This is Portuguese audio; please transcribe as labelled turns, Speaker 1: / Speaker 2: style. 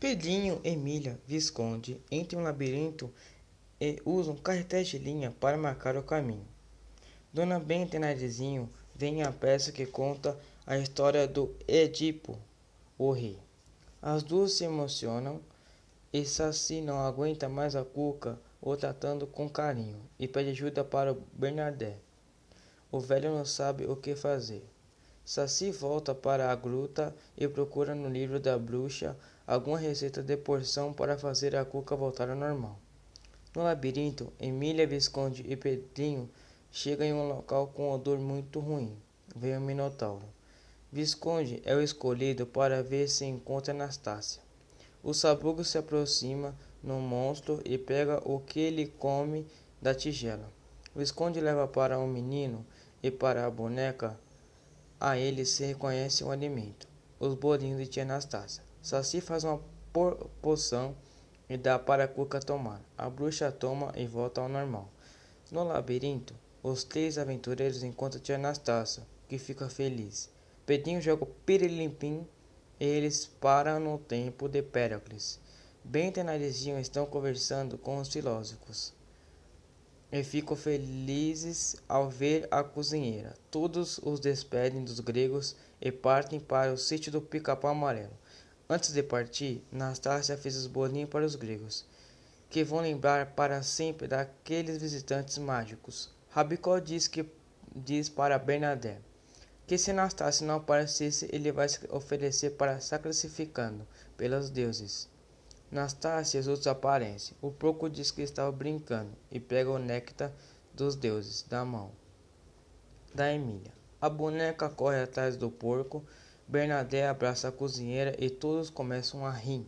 Speaker 1: Pedrinho, Emília, Visconde entram em um labirinto e usam carretéis de linha para marcar o caminho. Dona Benta e Narizinho veem a peça que conta a história do Edipo, o rei. As duas se emocionam e Saci não aguenta mais a Cuca o tratando com carinho e pede ajuda para o Bernadette. O velho não sabe o que fazer. Saci volta para a gruta e procura no livro da bruxa alguma receita de porção para fazer a cuca voltar ao normal. No labirinto, Emília, Visconde e Pedrinho chegam em um local com um odor muito ruim. Vem o Minotauro. Visconde é o escolhido para ver se encontra Anastácia. O sabugo se aproxima no monstro e pega o que ele come da tigela. Visconde leva para o menino e para a boneca a ele se reconhece um alimento, os bolinhos de tia Anastácia. Saci faz uma poção e dá para a Cuca tomar. A bruxa toma e volta ao normal. No labirinto, os três aventureiros encontram tia Anastácia, que fica feliz. Pedrinho joga o pirilimpim e eles param no tempo de Péricles. Bento e Narizinho estão conversando com os filósofos e ficam felizes ao ver a cozinheira. Todos os despedem dos gregos e partem para o sítio do Pica-Pau Amarelo. Antes de partir, Nastácia fez os bolinhos para os gregos, que vão lembrar para sempre daqueles visitantes mágicos. Rabicó diz que diz para Bernadette que se Nastácia não aparecesse, ele vai se oferecer para sacrificando pelos deuses. Nastácia e os outros aparecem. O porco diz que estava brincando e pega o néctar dos deuses da mão da Emília. A boneca corre atrás do porco. Bernadette abraça a cozinheira e todos começam a rir.